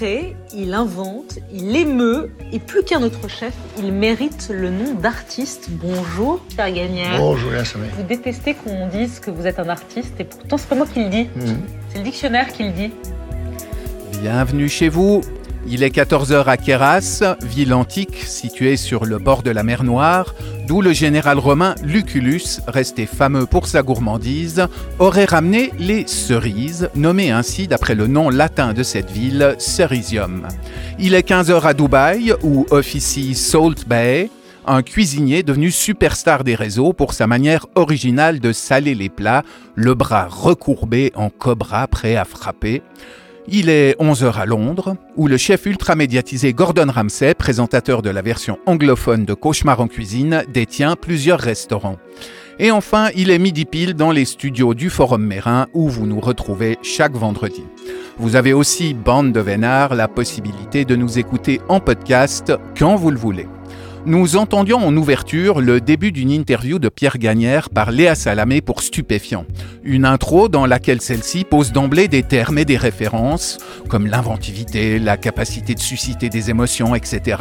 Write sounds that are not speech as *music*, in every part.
Crée, il invente, il émeut, et plus qu'un autre chef, il mérite le nom d'artiste. Bonjour, Pierre Gagnère. Bonjour, Léa Samé. Vous détestez qu'on dise que vous êtes un artiste, et pourtant c'est pas moi qui le dis. Mhm. C'est le dictionnaire qui le dit. Bienvenue chez vous. Il est 14h à Kéras, ville antique située sur le bord de la mer Noire, d'où le général romain Lucullus, resté fameux pour sa gourmandise, aurait ramené les cerises, nommées ainsi d'après le nom latin de cette ville, Cerisium. Il est 15h à Dubaï, où officie Salt Bay, un cuisinier devenu superstar des réseaux pour sa manière originale de saler les plats, le bras recourbé en cobra prêt à frapper. Il est 11h à Londres, où le chef ultra médiatisé Gordon Ramsay, présentateur de la version anglophone de Cauchemar en cuisine, détient plusieurs restaurants. Et enfin, il est midi pile dans les studios du Forum Mérin, où vous nous retrouvez chaque vendredi. Vous avez aussi, bande de vénards, la possibilité de nous écouter en podcast quand vous le voulez. Nous entendions en ouverture le début d'une interview de Pierre Gagnère par Léa Salamé pour Stupéfiant. Une intro dans laquelle celle-ci pose d'emblée des termes et des références, comme l'inventivité, la capacité de susciter des émotions, etc.,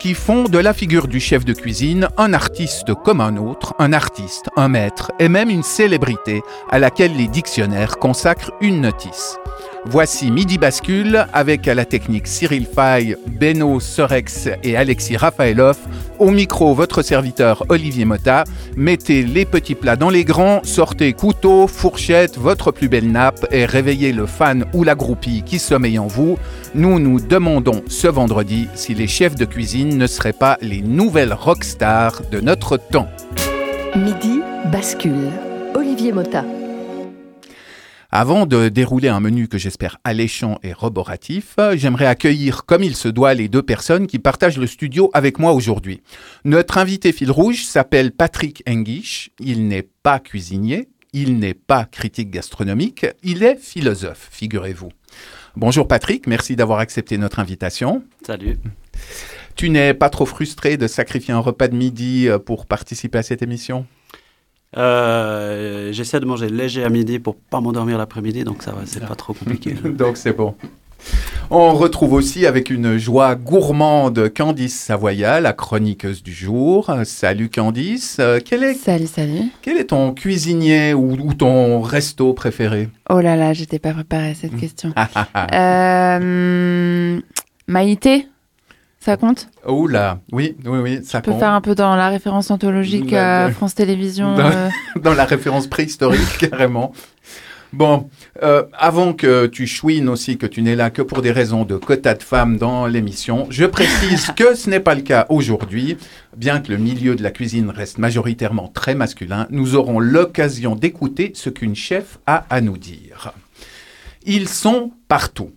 qui font de la figure du chef de cuisine un artiste comme un autre, un artiste, un maître et même une célébrité à laquelle les dictionnaires consacrent une notice. Voici Midi Bascule avec à la technique Cyril Fay, Beno Sorex et Alexis Rafaelov. Au micro, votre serviteur Olivier Motta. Mettez les petits plats dans les grands, sortez couteau, fourchette, votre plus belle nappe et réveillez le fan ou la groupie qui sommeille en vous. Nous nous demandons ce vendredi si les chefs de cuisine ne seraient pas les nouvelles rockstars de notre temps. Midi bascule. Olivier Motta. Avant de dérouler un menu que j'espère alléchant et roboratif, j'aimerais accueillir comme il se doit les deux personnes qui partagent le studio avec moi aujourd'hui. Notre invité fil rouge s'appelle Patrick Engish. Il n'est pas cuisinier, il n'est pas critique gastronomique, il est philosophe, figurez-vous. Bonjour Patrick, merci d'avoir accepté notre invitation. Salut. Tu n'es pas trop frustré de sacrifier un repas de midi pour participer à cette émission? Euh, J'essaie de manger léger à midi pour pas m'endormir l'après-midi, donc ça va, c'est pas trop compliqué. *laughs* donc c'est bon. On retrouve aussi avec une joie gourmande Candice Savoya, la chroniqueuse du jour. Salut Candice. Euh, quel est, salut, salut. Quel est ton cuisinier ou, ou ton resto préféré? Oh là là, j'étais pas préparée à cette question. *laughs* euh, Maïté ça compte? Oh là, oui, oui, oui, ça Je peux compte. faire un peu dans la référence anthologique France Télévisions. Dans, euh, *laughs* dans la référence préhistorique, *laughs* carrément. Bon, euh, avant que tu chouines aussi que tu n'es là que pour des raisons de quota de femmes dans l'émission, je précise *laughs* que ce n'est pas le cas aujourd'hui. Bien que le milieu de la cuisine reste majoritairement très masculin, nous aurons l'occasion d'écouter ce qu'une chef a à nous dire. Ils sont partout.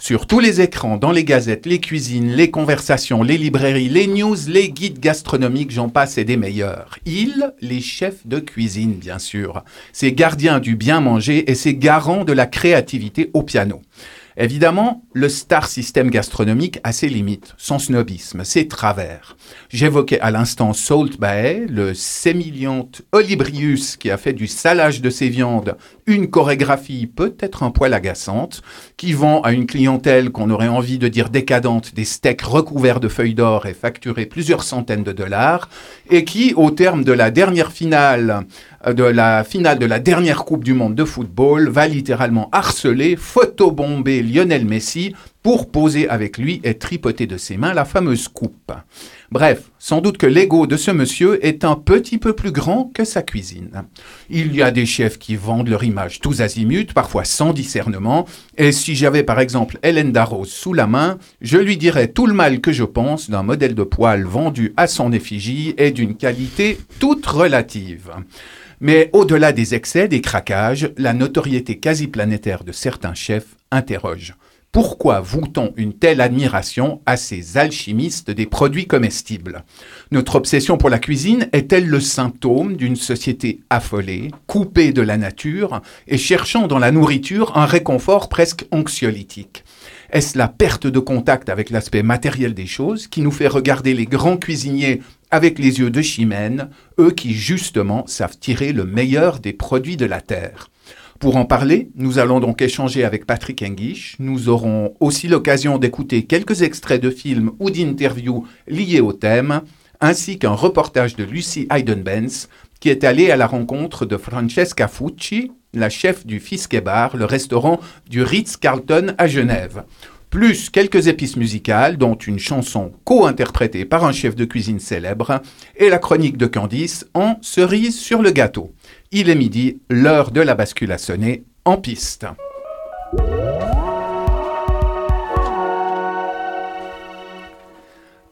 Sur tous les écrans, dans les gazettes, les cuisines, les conversations, les librairies, les news, les guides gastronomiques, j'en passe et des meilleurs. Ils, les chefs de cuisine, bien sûr. Ces gardiens du bien manger et ces garants de la créativité au piano. Évidemment, le star système gastronomique a ses limites, son snobisme, ses travers. J'évoquais à l'instant Salt Bae, le sémillante Olibrius qui a fait du salage de ses viandes une chorégraphie peut-être un poil agaçante, qui vend à une clientèle qu'on aurait envie de dire décadente des steaks recouverts de feuilles d'or et facturés plusieurs centaines de dollars, et qui, au terme de la dernière finale euh, de la finale de la dernière Coupe du Monde de football, va littéralement harceler, photobomber Lionel Messi pour poser avec lui et tripoter de ses mains la fameuse coupe. Bref, sans doute que l'ego de ce monsieur est un petit peu plus grand que sa cuisine. Il y a des chefs qui vendent leur image tous azimuts, parfois sans discernement, et si j'avais par exemple Hélène Darroze sous la main, je lui dirais tout le mal que je pense d'un modèle de poêle vendu à son effigie et d'une qualité toute relative. Mais au-delà des excès, des craquages, la notoriété quasi planétaire de certains chefs interroge. Pourquoi voue-t-on une telle admiration à ces alchimistes des produits comestibles? Notre obsession pour la cuisine est-elle le symptôme d'une société affolée, coupée de la nature et cherchant dans la nourriture un réconfort presque anxiolytique? Est-ce la perte de contact avec l'aspect matériel des choses qui nous fait regarder les grands cuisiniers avec les yeux de Chimène, eux qui justement savent tirer le meilleur des produits de la terre? Pour en parler, nous allons donc échanger avec Patrick Enguish. Nous aurons aussi l'occasion d'écouter quelques extraits de films ou d'interviews liés au thème, ainsi qu'un reportage de Lucy Heidenbenz, qui est allée à la rencontre de Francesca Fucci, la chef du Fiskebar, le restaurant du Ritz-Carlton à Genève. Plus quelques épices musicales, dont une chanson co-interprétée par un chef de cuisine célèbre, et la chronique de Candice en cerise sur le gâteau. Il est midi, l'heure de la bascule a sonné, en piste.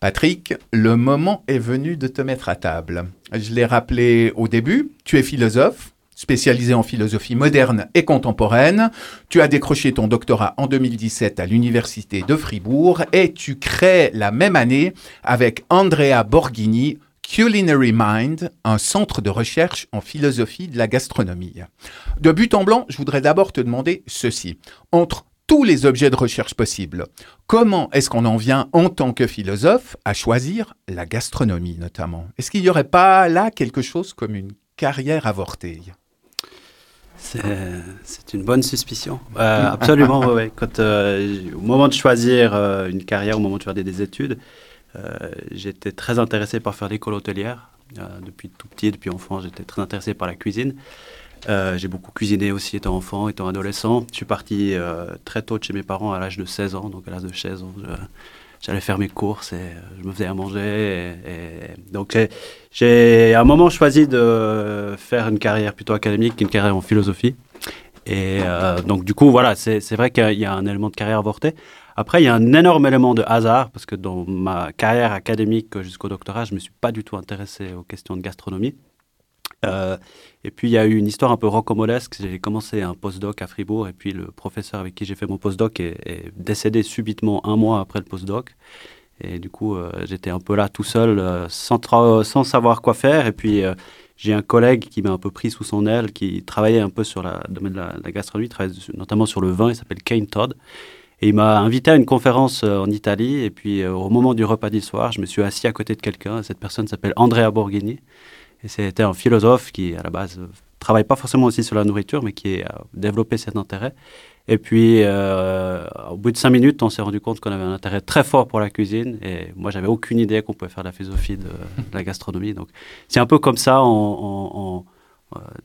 Patrick, le moment est venu de te mettre à table. Je l'ai rappelé au début, tu es philosophe, spécialisé en philosophie moderne et contemporaine. Tu as décroché ton doctorat en 2017 à l'Université de Fribourg et tu crées la même année avec Andrea Borghini Culinary Mind, un centre de recherche en philosophie de la gastronomie. De but en blanc, je voudrais d'abord te demander ceci. Entre tous les objets de recherche possibles, comment est-ce qu'on en vient en tant que philosophe à choisir la gastronomie notamment? Est-ce qu'il n'y aurait pas là quelque chose comme une carrière avortée? C'est une bonne suspicion. Euh, absolument, oui. Euh, au moment de choisir euh, une carrière, au moment de faire des études, j'étais très intéressé par faire l'école hôtelière. Euh, depuis tout petit, depuis enfant, j'étais très intéressé par la cuisine. Euh, j'ai beaucoup cuisiné aussi étant enfant, étant adolescent. Je suis parti très tôt de chez mes parents à l'âge de 16 ans. Donc à l'âge de 16 ans, j'allais faire mes courses et je me faisais à manger. Donc j'ai à un moment choisi de faire une carrière plutôt académique qu'une carrière en philosophie. Et donc du coup, voilà, c'est vrai qu'il y a un élément de carrière avorté. Après, il y a un énorme élément de hasard, parce que dans ma carrière académique jusqu'au doctorat, je ne me suis pas du tout intéressé aux questions de gastronomie. Euh, et puis, il y a eu une histoire un peu rocambolesque. J'ai commencé un postdoc à Fribourg, et puis le professeur avec qui j'ai fait mon postdoc est, est, décédé subitement un mois après le postdoc. Et du coup, euh, j'étais un peu là tout seul, euh, sans, savoir quoi faire. Et puis, j'ai un collègue qui m'a un peu pris sous son aile, qui travaillait un peu sur le domaine de la, gastronomie, notamment sur le vin, il s'appelle Kane Todd. Et il m'a invité à une conférence euh, en Italie. Et puis, euh, au moment du repas du soir, je me suis assis à côté de quelqu'un. Cette personne s'appelle Andrea Borghini. Et c'était un philosophe qui, à la base, euh, travaille pas forcément aussi sur la nourriture, mais qui a développé cet intérêt. Et puis, euh, au bout de cinq minutes, on s'est rendu compte qu'on avait un intérêt très fort pour la cuisine. Et moi, j'avais aucune idée qu'on pouvait faire la philosophie de, la gastronomie. Donc, c'est un peu comme ça,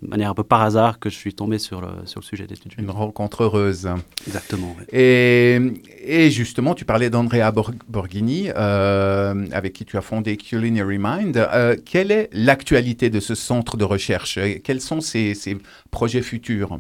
de manière un peu par hasard que je suis tombé sur le, sur le sujet d'études. Une rencontre heureuse. Exactement. Oui. Et, et, justement, tu parlais d'Andrea Borghini, euh, avec qui tu as fondé Culinary Mind. Euh, quelle est l'actualité de ce centre de recherche? Quels sont ses, ses projets futurs?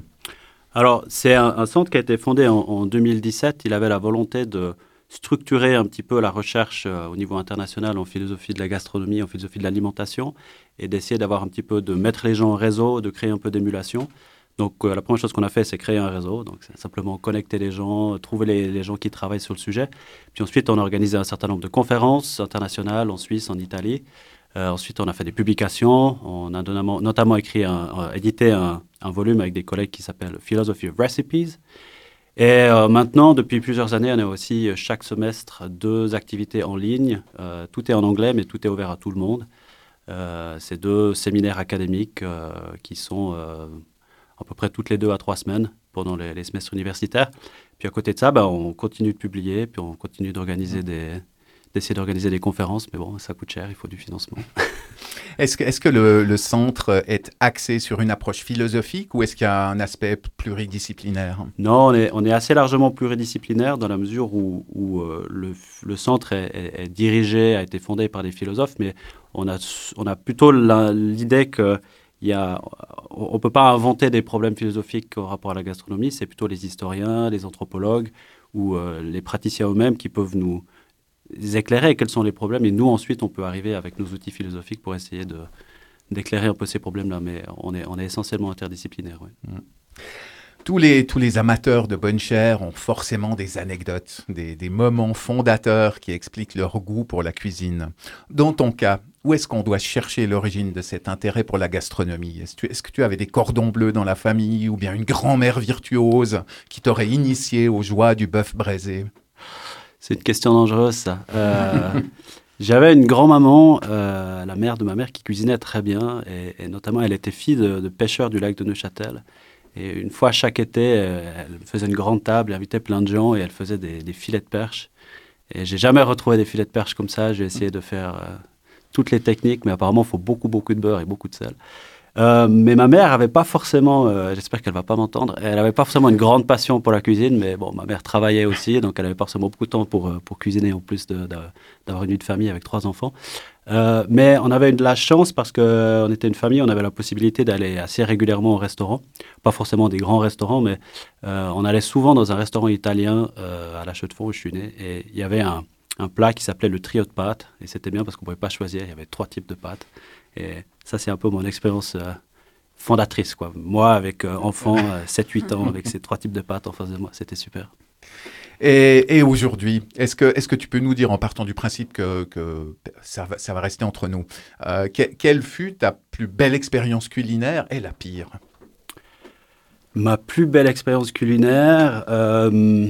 Alors, c'est un, un, centre qui a été fondé en, en, 2017. Il avait la volonté de structurer un petit peu la recherche euh, au niveau international en philosophie de la gastronomie, en philosophie de l'alimentation, et d'essayer d'avoir un petit peu de mettre les gens en réseau, de créer un peu d'émulation. Donc euh, la première chose qu'on a fait, c'est créer un réseau. Donc simplement connecter les gens, trouver les, gens qui travaillent sur le sujet. Puis ensuite, on a organisé un certain nombre de conférences internationales en Suisse, en Italie. Euh, ensuite, on a fait des publications. On a notamment, écrit, édité un, un, volume avec des collègues qui s'appelle Philosophy of Recipes. Et euh, maintenant, depuis plusieurs années, on a aussi chaque semestre deux activités en ligne. Tout est en anglais, mais tout est ouvert à tout le monde. Euh, c'est deux séminaires académiques euh, qui sont euh, à peu près toutes les deux à trois semaines pendant les, les semestres universitaires. Puis à côté de ça, ben, on continue de publier, puis on continue d'organiser des, d'essayer d'organiser des conférences, mais bon, ça coûte cher, il faut du financement. *laughs* est-ce que, est que le, le, centre est axé sur une approche philosophique ou est-ce qu'il y a un aspect pluridisciplinaire? Non, on est, on est assez largement pluridisciplinaire dans la mesure où, où euh, le, le, centre est, est, est, dirigé, a été fondé par des philosophes, mais on a, on a plutôt l'idée que il y a, on ne peut pas inventer des problèmes philosophiques au rapport à la gastronomie, c'est plutôt les historiens, les anthropologues ou euh, les praticiens eux-mêmes qui peuvent nous, éclairer quels sont les problèmes. Et nous ensuite on peut arriver avec nos outils philosophiques pour essayer de d'éclairer un peu ces problèmes là mais on est on est essentiellement interdisciplinaire mmh. Tous les, tous les amateurs de bonne chair ont forcément des anecdotes, des, des moments fondateurs qui expliquent leur goût pour la cuisine. Dans ton cas, où est-ce qu'on doit chercher l'origine de cet intérêt pour la gastronomie? Est-ce est que tu avais des cordons bleus dans la famille ou bien une grand-mère virtuose qui t'aurait initié aux joies du bœuf braisé? C'est une question dangereuse, ça. Euh, *laughs* J'avais une grand-maman, euh, la mère de ma mère, qui cuisinait très bien. Et, notamment, elle était fille de, de pêcheurs du lac de Neuchâtel. Et une fois chaque été, euh, elle faisait une grande table, elle invitait plein de gens et elle faisait des, filets de perche. Et j'ai jamais retrouvé des filets de perche comme ça. J'ai essayé de faire toutes les techniques, mais apparemment, il faut beaucoup, beaucoup de beurre et beaucoup de sel. Euh, mais ma mère avait pas forcément, euh, j'espère qu'elle va pas m'entendre, elle avait pas forcément une grande passion pour la cuisine, mais bon, ma mère travaillait aussi, donc elle avait pas forcément beaucoup de temps pour, euh, pour cuisiner en plus d'avoir une vie de famille avec trois enfants. Mais on avait de la chance parce qu'on était une famille, on avait la possibilité d'aller assez régulièrement au restaurant. Pas forcément des grands restaurants, mais on allait souvent dans un restaurant italien à la Chaux-de-Fonds où je suis né. Et il y avait un, un plat qui s'appelait le trio de pâtes. Et c'était bien parce qu'on ne pouvait pas choisir, il y avait trois types de pâtes. Et ça, c'est un peu mon expérience euh, fondatrice. Quoi. Moi, avec euh, enfant, euh, 7-8 ans, avec ces trois types de pâtes en face de moi, c'était super. Et, et aujourd'hui, est-ce que, est que tu peux nous dire, en partant du principe que, que ça, va, ça va rester entre nous, euh, que- quelle fut ta plus belle expérience culinaire et la pire? Ma plus belle expérience culinaire, euh,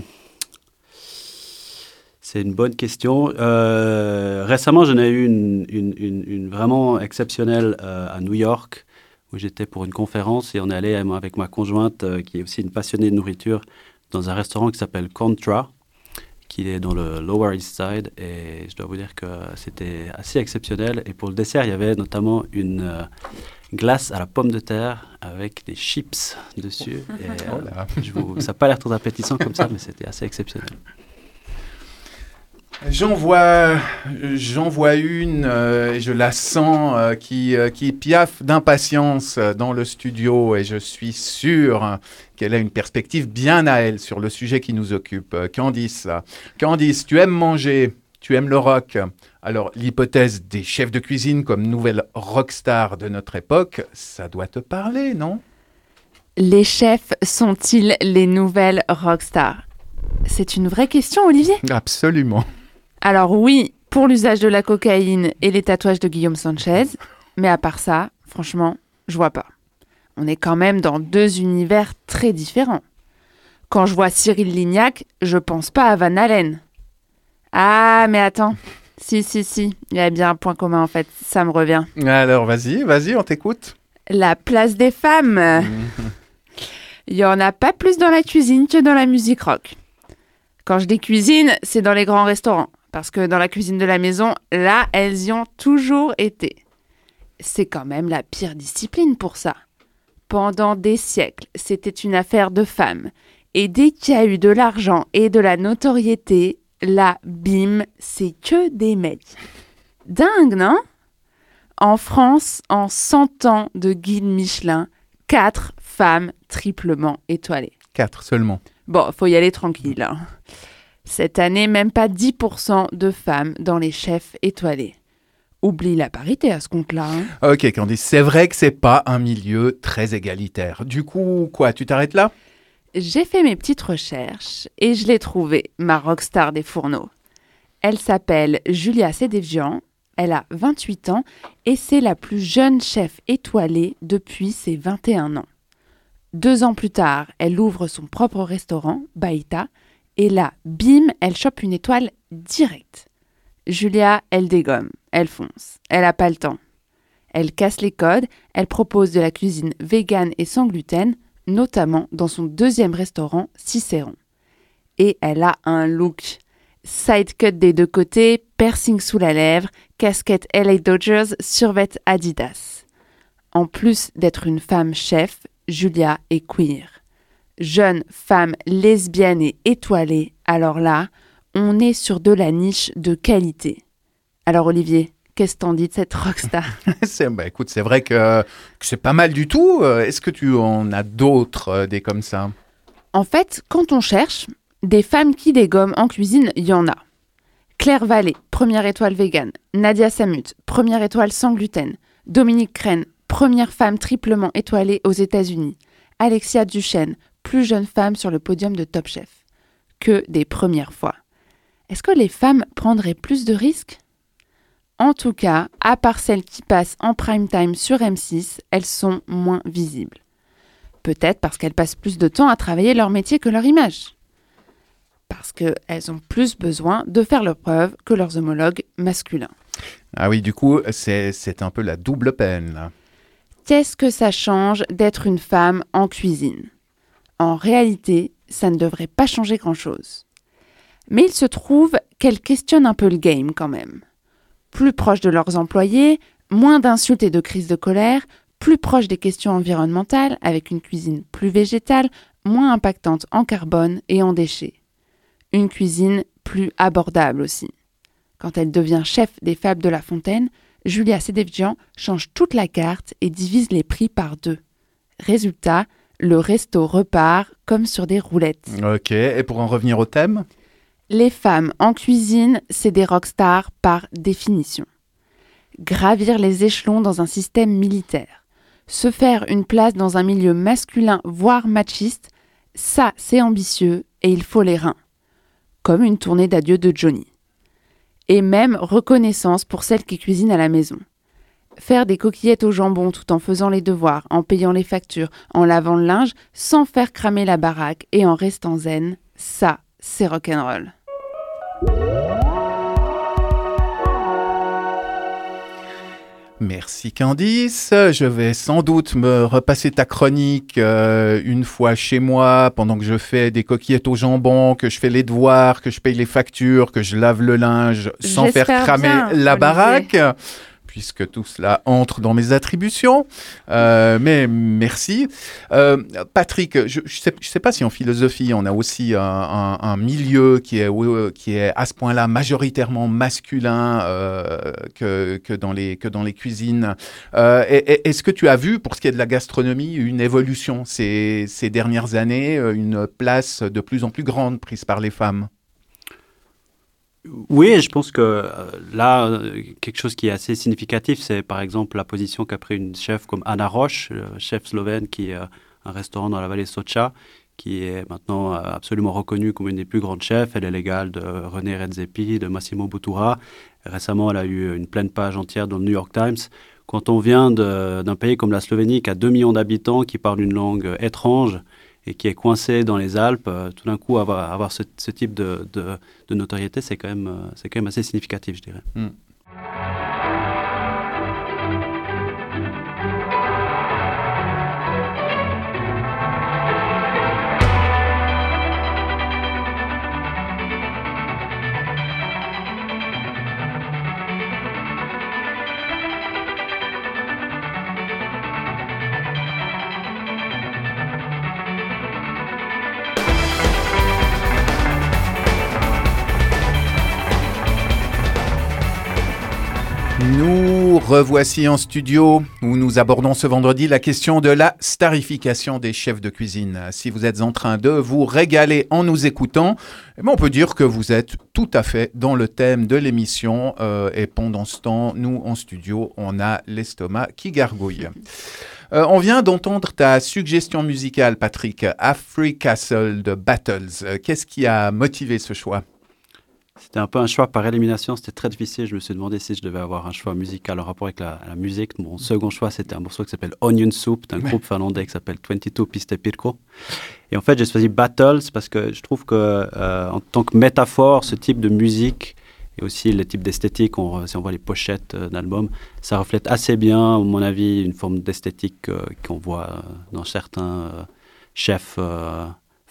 c'est une bonne question. Euh, récemment, j'en ai eu une, une- une- une vraiment exceptionnelle euh, à New York, où j'étais pour une conférence et on est allé avec ma conjointe, euh, qui est aussi une passionnée de nourriture, dans un restaurant qui s'appelle Contra, qui est dans le Lower East Side. Et je dois vous dire que c'était assez exceptionnel. Et pour le dessert, il y avait notamment une glace à la pomme de terre avec des chips dessus. Et, euh, *laughs* Oh là. je vous- ça n'a pas l'air très appétissant comme ça, mais c'était assez exceptionnel. J'en vois, j'en vois une, euh, et je la sens, euh, qui, euh, qui piaffe d'impatience dans le studio, et je suis sûr qu'elle a une perspective bien à elle sur le sujet qui nous occupe. Candice, Candice, tu aimes manger, tu aimes le rock. Alors, l'hypothèse des chefs de cuisine comme nouvelle rockstar de notre époque, ça doit te parler, non? Les chefs sont-ils les nouvelles rockstars? C'est une vraie question, Olivier? Absolument. Alors oui, pour l'usage de la cocaïne et les tatouages de Guillaume Sanchez, mais à part ça, franchement, je vois pas. On est quand même dans deux univers très différents. Quand je vois Cyril Lignac, je pense pas à Van Halen. Ah, mais attends. Si, si, si, il y a bien un point commun en fait, ça me revient. Alors, vas-y, vas-y, on t'écoute. La place des femmes. *laughs* Il y en a pas plus dans la cuisine que dans la musique rock. Quand je dis cuisine, c'est dans les grands restaurants. Parce que dans la cuisine de la maison, là, elles y ont toujours été. C'est quand même la pire discipline pour ça. Pendant des siècles, c'était une affaire de femmes. Et dès qu'il y a eu de l'argent et de la notoriété, là, bim, c'est que des mecs. Dingue, non? En France, en 100 ans de guide Michelin, 4 femmes triplement étoilées. Quatre seulement. Bon, faut y aller tranquille. hein. Cette année, même pas 10% de femmes dans les chefs étoilés. Oublie la parité à ce compte-là. hein. Ok, Candice, c'est vrai que c'est pas un milieu très égalitaire. Du coup, quoi, tu t'arrêtes là? J'ai fait mes petites recherches et je l'ai trouvée, ma rockstar des fourneaux. Elle s'appelle Julia Sédévian, elle a 28 ans et c'est la plus jeune chef étoilée depuis ses 21 ans. Deux ans plus tard, elle ouvre son propre restaurant, Baïta, et là, bim, elle chope une étoile directe. Julia, elle dégomme, elle fonce, elle a pas le temps. Elle casse les codes, elle propose de la cuisine végane et sans gluten, notamment dans son deuxième restaurant, Cicéron. Et elle a un look. Side cut des deux côtés, piercing sous la lèvre, casquette LA Dodgers, survêt Adidas. En plus d'être une femme chef, Julia est queer. Jeune femme lesbienne et étoilée, alors là, on est sur de la niche de qualité. Alors Olivier, qu'est-ce que t'en dis de cette rockstar? *laughs* C'est- bah, écoute, c'est vrai que, que c'est pas mal du tout. Euh, Est-ce que tu en as d'autres, euh, des comme ça? En fait, quand on cherche, des femmes qui dégomment en cuisine, il y en a. Claire Vallée, première étoile végane. Nadia Samut, première étoile sans gluten. Dominique Crène, première femme triplement étoilée aux États-Unis. Alexia Duchesne, plus jeunes femmes sur le podium de Top Chef que des premières fois. Est-ce que les femmes prendraient plus de risques? En tout cas, à part celles qui passent en prime time sur M6, elles sont moins visibles. Peut-être parce qu'elles passent plus de temps à travailler leur métier que leur image. Parce qu'elles ont plus besoin de faire leur preuve que leurs homologues masculins. Ah oui, du coup, c'est un peu la double peine. Qu'est-ce que ça change d'être une femme en cuisine? En réalité, ça ne devrait pas changer grand-chose. Mais il se trouve qu'elles questionnent un peu le game quand même. Plus proches de leurs employés, moins d'insultes et de crises de colère, plus proches des questions environnementales, avec une cuisine plus végétale, moins impactante en carbone et en déchets. Une cuisine plus abordable aussi. Quand elle devient chef des Fables de la Fontaine, Julia Sedevjian change toute la carte et divise les prix par deux. Résultat, le resto repart comme sur des roulettes. Ok, et pour en revenir au thème? Les femmes en cuisine, c'est des rockstars par définition. Gravir les échelons dans un système militaire, se faire une place dans un milieu masculin, voire machiste, ça c'est ambitieux et il faut les reins. Comme une tournée d'adieu de Johnny. Et même reconnaissance pour celles qui cuisinent à la maison. Faire des coquillettes au jambon tout en faisant les devoirs, en payant les factures, en lavant le linge, sans faire cramer la baraque et en restant zen, ça, c'est rock'n'roll. Merci Candice. Je vais sans doute me repasser ta chronique euh, une fois chez moi pendant que je fais des coquillettes au jambon, que je fais les devoirs, que je paye les factures, que je lave le linge sans faire cramer bien, la Olivier. baraque. Puisque tout cela entre dans mes attributions. Euh, mais merci. Euh, Patrick, je ne sais, pas si en philosophie, on a aussi un, milieu qui est, euh, qui est à ce point-là majoritairement masculin que, que, dans les, que dans les cuisines. Est-ce que tu as vu, pour ce qui est de la gastronomie, une évolution ces, ces dernières années, une place de plus en plus grande prise par les femmes? Oui, je pense que euh, là, euh, quelque chose qui est assez significatif, c'est par exemple la position qu'a pris une chef comme Anna Roche, chef slovène qui a un restaurant dans la vallée Socha, qui est maintenant euh, absolument reconnue comme une des plus grandes chefs. Elle est l'égale de René Redzepi, de Massimo Bottura. Récemment, elle a eu une pleine page entière dans le New York Times. Quand on vient d'un pays comme la Slovénie, qui a 2 millions d'habitants, qui parle une langue euh, étrange et qui est coincé dans les Alpes, euh, tout d'un coup, avoir, avoir ce, type de, de, notoriété, c'est quand, même, euh, quand même assez significatif, je dirais. Nous revoici en studio où nous abordons ce vendredi la question de la starification des chefs de cuisine. Si vous êtes en train de vous régaler en nous écoutant, eh ben, on peut dire que vous êtes tout à fait dans le thème de l'émission euh, et pendant ce temps, nous en studio, on a l'estomac qui gargouille. Euh, on vient d'entendre ta suggestion musicale, Patrick, Afri Castle de Battles. Euh, Qu'est-ce qui a motivé ce choix? C'était un peu un choix par élimination, c'était très difficile. Je me suis demandé si je devais avoir un choix musical en rapport avec la, la musique. Mon second choix, c'était un morceau qui s'appelle Onion Soup d'un groupe finlandais qui s'appelle 22 Piste Pirko. Et en fait, j'ai choisi Battles parce que je trouve que, euh, en tant que métaphore, ce type de musique et aussi le type d'esthétique, on- si on voit les pochettes euh, d'albums, ça reflète assez bien, à mon avis, une forme d'esthétique euh, qu'on voit dans certains chefs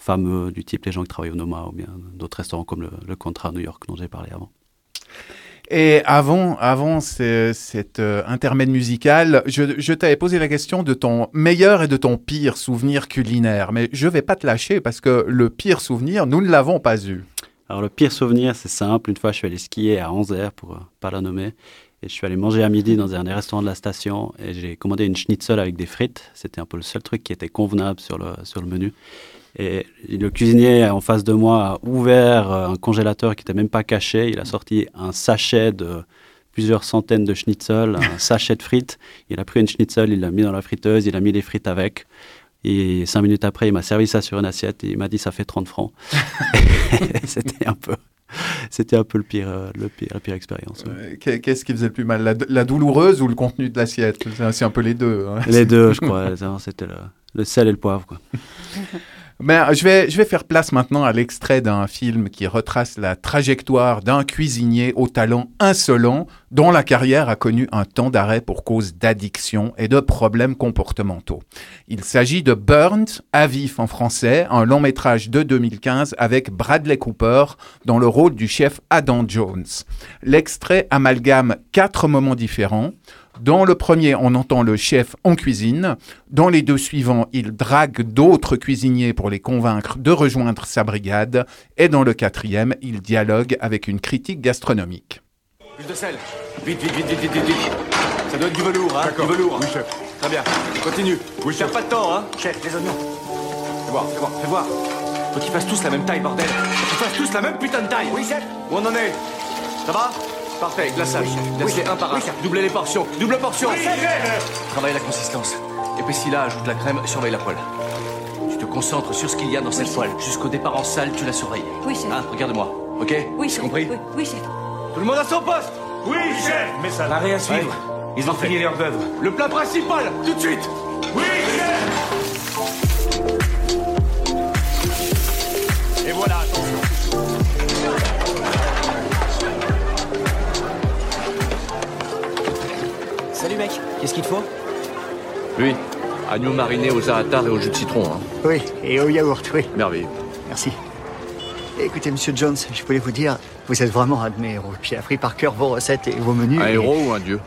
fameux du type les gens qui travaillent au Noma ou bien d'autres restaurants comme le, le Contra à New York dont j'ai parlé avant. Et avant, avant ce- cet euh, intermède musical, je, je t'avais posé la question de ton meilleur et de ton pire souvenir culinaire. Mais je vais pas te lâcher parce que le pire souvenir, nous ne l'avons pas eu. Alors le pire souvenir, c'est simple. Une fois, je suis allé skier à Anzer, pour euh, pas la nommer. Et je suis allé manger à midi dans un des restaurants de la station. Et j'ai commandé une schnitzel avec des frites. C'était un peu le seul truc qui était convenable sur le, sur le menu. Et le cuisinier en face de moi a ouvert euh, un congélateur qui n'était même pas caché. Il a sorti un sachet de plusieurs centaines de schnitzel, un *laughs* sachet de frites. Il a pris une schnitzel, il l'a mis dans la friteuse, il a mis les frites avec. Et cinq minutes après, il m'a servi ça sur une assiette et il m'a dit ça fait 30 francs. *laughs* *laughs* C'était un peu. C'était un peu le pire, euh, le pire, la pire expérience. Euh, Qu'est-ce qui faisait le plus mal, la, la douloureuse ou le contenu de l'assiette? C'est un peu les deux. hein. Les deux, je crois. C'était le, le sel et le poivre. Quoi. Mais euh, je vais, je vais faire place maintenant à l'extrait d'un film qui retrace la trajectoire d'un cuisinier au talent insolent dont la carrière a connu un temps d'arrêt pour cause d'addiction et de problèmes comportementaux. Il s'agit de Burnt, à vif en français, un long métrage de 2015 avec Bradley Cooper dans le rôle du chef Adam Jones. L'extrait amalgame quatre moments différents. Dans le premier, on entend le chef en cuisine. Dans les deux suivants, il drague d'autres cuisiniers pour les convaincre de rejoindre sa brigade. Et dans le quatrième, il dialogue avec une critique gastronomique. Plus de sel. Vite, vite, vite, vite, vite, vite, vite. Ça doit être du velours, hein Du velours. Oui, chef. Très bien. Continue. Oui, chef. pas de temps, hein Chef, les oignons. Fais voir, fais voir, fais voir. Faut qu'ils fassent tous la même taille, bordel. Faut qu'ils fassent tous la même putain de taille. Oui, chef. Où on en est? Ça va? Parfait, glaçage. Glacez un par un. Doublez les portions. Double portion. Travaille la consistance. Épaissis-la, ajoute la crème, surveille la poêle. Tu te concentres sur ce qu'il y a dans cette poêle. Jusqu'au départ en salle, tu la surveilles. Oui, chef. Hein, regarde-moi. Ok Oui, C'est chef. compris Oui, oui, chef. Tout le monde à son poste Oui, chef Mais ça L'arrêt à suivre. Ils ont fini les hors d'œuvre. Le plat principal, tout de suite Oui, chef Et voilà, qu'est-ce qu'il te faut? Lui, agneau mariné aux za'atars et au jus de citron. Hein. Oui, et au yaourt, oui. Merveilleux. Merci. Écoutez, monsieur Jones, je voulais vous dire, vous êtes vraiment un de mes héros. J'ai appris par cœur vos recettes et vos menus. Un et- héros ou un dieu?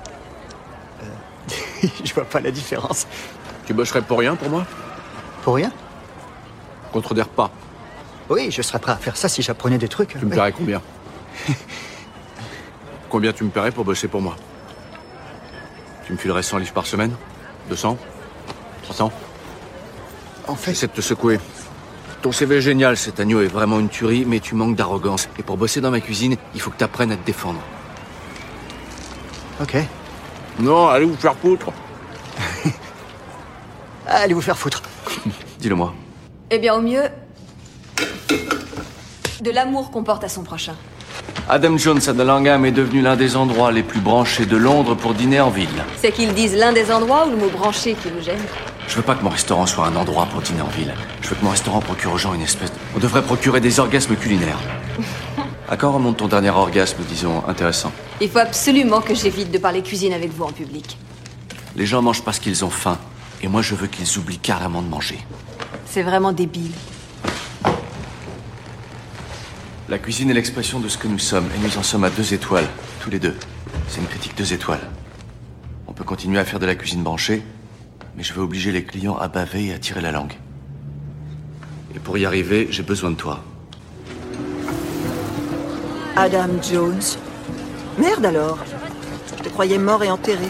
*laughs* Je vois pas la différence. Tu bosserais pour rien pour moi? Pour rien? Contre des repas. Oui, je serais prêt à faire ça si j'apprenais des trucs. Tu me paierais combien? *laughs* Combien tu me paierais pour bosser pour moi? Tu me filerais 100 livres par semaine? 200 300 En fait, J'essaie de te secouer. Ton CV est génial, cet agneau est vraiment une tuerie, mais tu manques d'arrogance. Et pour bosser dans ma cuisine, il faut que tu apprennes à te défendre. ok. Non, allez vous faire foutre. *laughs* Allez vous faire foutre. *laughs* Dis-le-moi. Eh bien, au mieux, de l'amour qu'on porte à son prochain. Adam Jones à Langham est devenu l'un des endroits les plus branchés de Londres pour dîner en ville. C'est qu'ils disent l'un des endroits où le mot branché qui nous gêne. Je veux pas que mon restaurant soit un endroit pour dîner en ville. Je veux que mon restaurant procure aux gens une espèce de... On devrait procurer des orgasmes culinaires. *laughs* À quand remonte ton dernier orgasme, disons, intéressant Il faut absolument que j'évite de parler cuisine avec vous en public. Les gens mangent pas ce qu'ils ont faim. Et moi, je veux qu'ils oublient carrément de manger. C'est vraiment débile. La cuisine est l'expression de ce que nous sommes, et nous en sommes à deux étoiles, tous les deux. C'est une critique deux étoiles. On peut continuer à faire de la cuisine branchée, mais je veux obliger les clients à baver et à tirer la langue. Et pour y arriver, j'ai besoin de toi. Adam Jones. Merde alors. Je te croyais mort et enterré.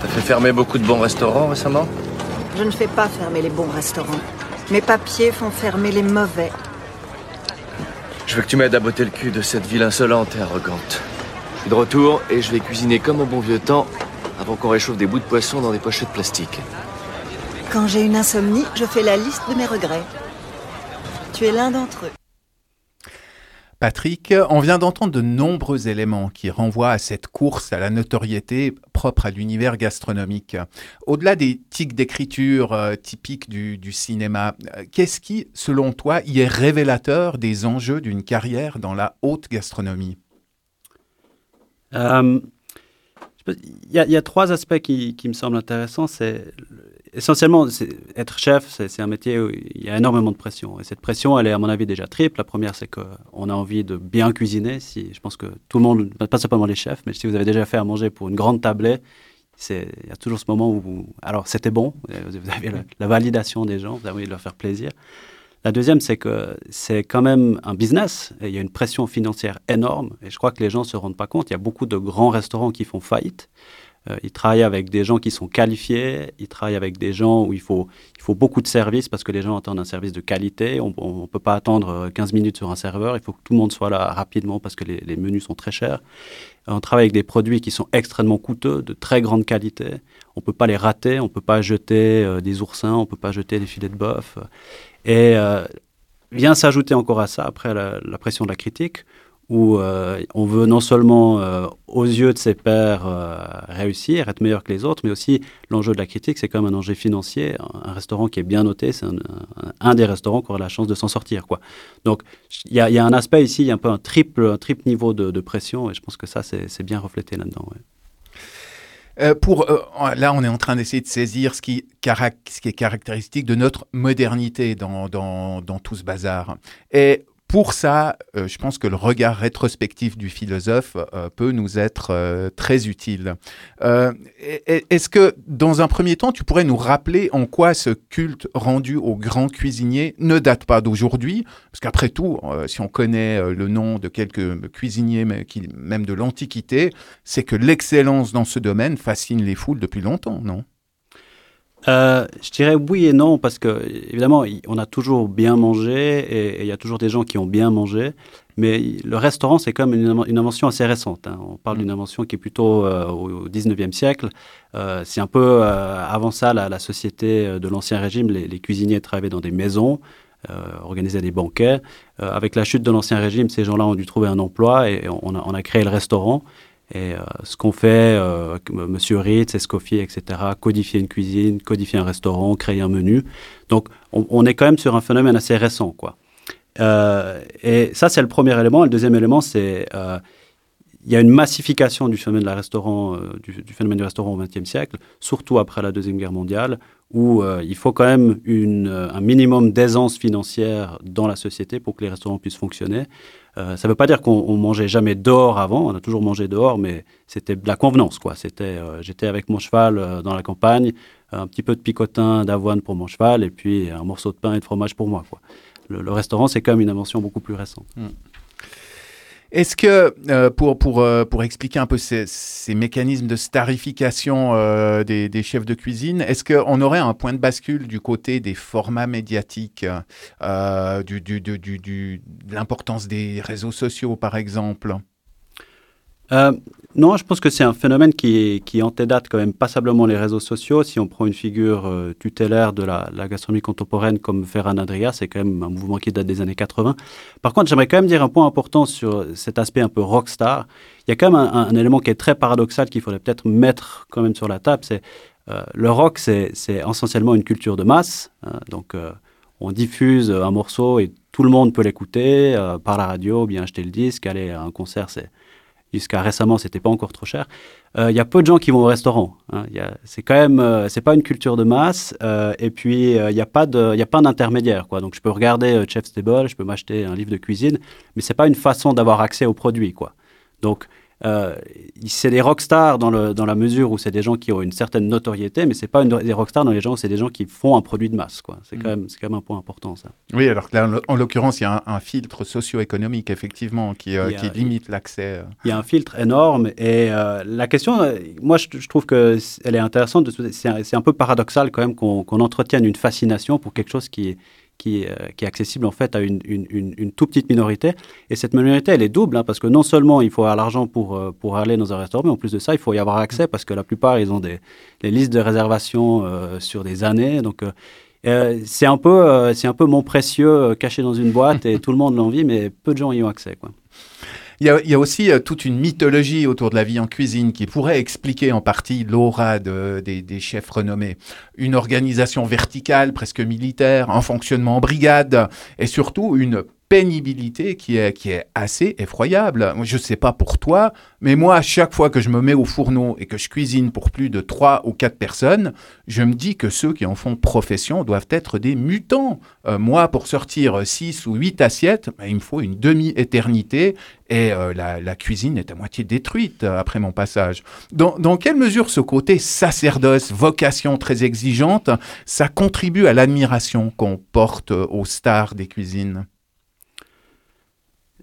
T'as fait fermer beaucoup de bons restaurants récemment? Je ne fais pas fermer les bons restaurants. Mes papiers font fermer les mauvais. Je veux que tu m'aides à botter le cul de cette ville insolente et arrogante. Je suis de retour et je vais cuisiner comme au bon vieux temps avant qu'on réchauffe des bouts de poisson dans des pochettes plastiques. Quand j'ai une insomnie, je fais la liste de mes regrets. Tu es l'un d'entre eux. Patrick, on vient d'entendre de nombreux éléments qui renvoient à cette course à la notoriété propre à l'univers gastronomique. Au-delà des tics d'écriture euh, typiques du, cinéma, euh, qu'est-ce qui, selon toi, y est révélateur des enjeux d'une carrière dans la haute gastronomie? Euh, Il y, a- trois aspects qui, me semblent intéressants. Essentiellement être chef, c'est un métier où il y a énormément de pression. Et cette pression, elle est à mon avis déjà triple. La première, c'est qu'on a envie de bien cuisiner. Si, je pense que tout le monde, pas simplement les chefs, mais si vous avez déjà fait à manger pour une grande tablée, il y a toujours ce moment où alors c'était bon, vous avez la, la validation des gens, vous avez envie de leur faire plaisir. La deuxième, c'est que c'est quand même un business et il y a une pression financière énorme et je crois que les gens ne se rendent pas compte. Il y a beaucoup de grands restaurants qui font faillite. Euh, il travaille avec des gens qui sont qualifiés, il travaille avec des gens où il faut, beaucoup de services parce que les gens attendent un service de qualité. On ne peut pas attendre 15 minutes sur un serveur, il faut que tout le monde soit là rapidement parce que les, les menus sont très chers. On travaille avec des produits qui sont extrêmement coûteux, de très grande qualité. On ne peut pas les rater, on ne peut pas jeter des oursins, on ne peut pas jeter des filets de bœuf. Et vient s'ajouter encore à ça, après la, pression de la critique, où euh, on veut non seulement, euh, aux yeux de ses pairs, euh, réussir, être meilleur que les autres, mais aussi l'enjeu de la critique, c'est quand même un enjeu financier. Un, restaurant qui est bien noté, c'est un, des restaurants qui aura la chance de s'en sortir. Quoi. Donc, il y, a un aspect ici, il y a un peu un triple, niveau de, pression, et je pense que ça, c'est bien reflété là-dedans. Pour, là, on est en train d'essayer de saisir ce qui, est caractéristique de notre modernité dans, dans, dans tout ce bazar. Et pour ça, euh, je pense que le regard rétrospectif du philosophe euh, peut nous être euh, très utile. Est-ce que, dans un premier temps, tu pourrais nous rappeler en quoi ce culte rendu aux grands cuisiniers ne date pas d'aujourd'hui? Parce qu'après tout, si on connaît le nom de quelques cuisiniers, même de l'Antiquité, c'est que l'excellence dans ce domaine fascine les foules depuis longtemps, non? Euh, je dirais oui et non, parce que évidemment, on a toujours bien mangé et il y a toujours des gens qui ont bien mangé, mais le restaurant, c'est comme une, une, invention assez récente. Hein. On parle d'une invention qui est plutôt euh, au 19e siècle. Euh, c'est un peu avant ça, la, la, société de l'Ancien Régime, les, les, cuisiniers travaillaient dans des maisons. organisaient des banquets. avec la chute de l'Ancien Régime, ces gens-là ont dû trouver un emploi et on a, on a créé le restaurant. Et euh, ce qu'on fait, euh, Monsieur Ritz, Escoffier, etc., codifier une cuisine, codifier un restaurant, créer un menu. Donc, on, est quand même sur un phénomène assez récent, quoi. Euh, et ça, c'est le premier élément. Le deuxième élément, c'est il y a une massification du, phénomène du restaurant au XXe siècle, surtout après la Deuxième Guerre mondiale, où il faut quand même une, un minimum d'aisance financière dans la société pour que les restaurants puissent fonctionner. Euh, ça ne veut pas dire qu'on mangeait jamais dehors avant, on a toujours mangé dehors, mais c'était de la convenance. quoi. C'était, euh, J'étais avec mon cheval euh, dans la campagne, un petit peu de picotin d'avoine pour mon cheval, et puis un morceau de pain et de fromage pour moi. Quoi. Le, restaurant, c'est quand même une invention beaucoup plus récente. Mm. Est-ce que, euh, pour, pour, euh, pour expliquer un peu ces, ces mécanismes de starification euh, des, chefs de cuisine, est-ce qu'on aurait un point de bascule du côté des formats médiatiques, du, du, du, du, de l'importance des réseaux sociaux, par exemple? Euh, non, je pense que c'est un phénomène qui, antedate quand même passablement les réseaux sociaux. Si on prend une figure euh, tutélaire de la, gastronomie contemporaine comme Ferran Adria, c'est quand même un mouvement qui date des années 80. Par contre, j'aimerais quand même dire un point important sur cet aspect un peu rockstar. Il y a quand même un, élément qui est très paradoxal qu'il faudrait peut-être mettre quand même sur la table. C'est euh, le rock, c'est essentiellement une culture de masse. Hein. donc, on diffuse un morceau et tout le monde peut l'écouter par la radio, bien acheter le disque, aller à un concert, c'est Jusqu'à récemment, c'était pas encore trop cher. Euh, il y a peu de gens qui vont au restaurant. Hein. C'est quand même, euh, c'est pas une culture de masse. Euh, et puis, il n'y a pas de, il a pas d'intermédiaire, quoi. Donc, je peux regarder Chef's Table, je peux m'acheter un livre de cuisine, mais c'est pas une façon d'avoir accès aux produits, quoi. Donc, euh, c'est des rockstars dans, le, dans la mesure où c'est des gens qui ont une certaine notoriété, mais c'est pas une, des rockstars dans les gens, c'est des gens qui font un produit de masse. Quoi. C'est, quand mm. même, c'est quand même un point important, ça. Oui, alors là, en l'occurrence, il y a un, filtre socio-économique, effectivement, qui, euh, qui limite l'accès. Euh. Il y a un filtre énorme. Et la question, moi, je, trouve qu'elle est intéressante. De, c'est, un, peu paradoxal, quand même, qu'on, qu'on entretienne une fascination pour quelque chose qui est qui, euh, qui, est accessible en fait à une, une, une, toute petite minorité. Et cette minorité, elle est double, hein, parce que non seulement il faut avoir l'argent pour, euh, pour aller dans un restaurant, mais en plus de ça, il faut y avoir accès, parce que la plupart, ils ont des, listes de réservation euh, sur des années. Donc, c'est un, peu, c'est un peu mon précieux caché dans une boîte, et tout le monde l'envie, mais peu de gens y ont accès. Quoi. Il y, a, aussi toute une mythologie autour de la vie en cuisine qui pourrait expliquer en partie l'aura de, des, chefs renommés. Une organisation verticale, presque militaire, un fonctionnement en brigade, et surtout une pénibilité qui est, qui est assez effroyable. Je ne sais pas pour toi, mais moi, à chaque fois que je me mets au fourneau et que je cuisine pour plus de trois ou quatre personnes, je me dis que ceux qui en font profession doivent être des mutants. Euh, moi, pour sortir six ou huit assiettes, ben, il me faut une demi-éternité et euh, la, cuisine est à moitié détruite après mon passage. Dans, dans quelle mesure ce côté sacerdoce, vocation très exigeante, ça contribue à l'admiration qu'on porte aux stars des cuisines?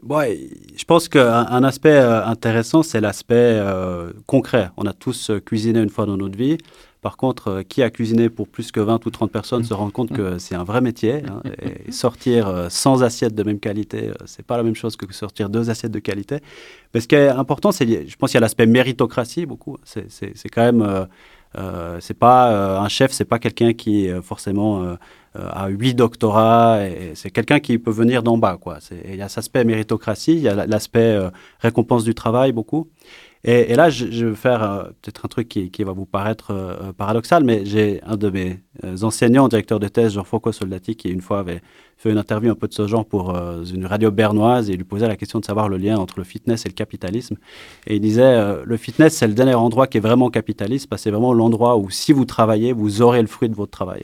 Ouais, je pense qu'un un aspect euh, intéressant, c'est l'aspect euh, concret. On a tous euh, cuisiné une fois dans notre vie. Par contre, euh, qui a cuisiné pour plus que 20 ou 30 personnes se rend compte que c'est un vrai métier. hein, et sortir euh, sans assiette de même qualité, c'est pas la même chose que sortir deux assiettes de qualité. Mais ce qui est important, c'est, je pense qu'il y a l'aspect méritocratie beaucoup. C'est, c'est- c'est quand même, c'est pas euh, un chef, c'est pas quelqu'un qui euh, forcément euh, euh, a huit doctorats. C'est quelqu'un qui peut venir d'en bas, quoi. Il y a cet aspect méritocratie, il y a la- l'aspect euh, récompense du travail beaucoup. Et, là, je, vais faire euh, peut-être un truc qui, qui va vous paraître euh, paradoxal, mais j'ai un de mes euh, enseignants, directeur de thèse, Jean-Foucault Soldati, qui une fois avait fait une interview un peu de ce genre pour euh, une radio bernoise et il lui posait la question de savoir le lien entre le fitness et le capitalisme. Et il disait, euh, le fitness, c'est le dernier endroit qui est vraiment capitaliste, parce que c'est vraiment l'endroit où si vous travaillez, vous aurez le fruit de votre travail.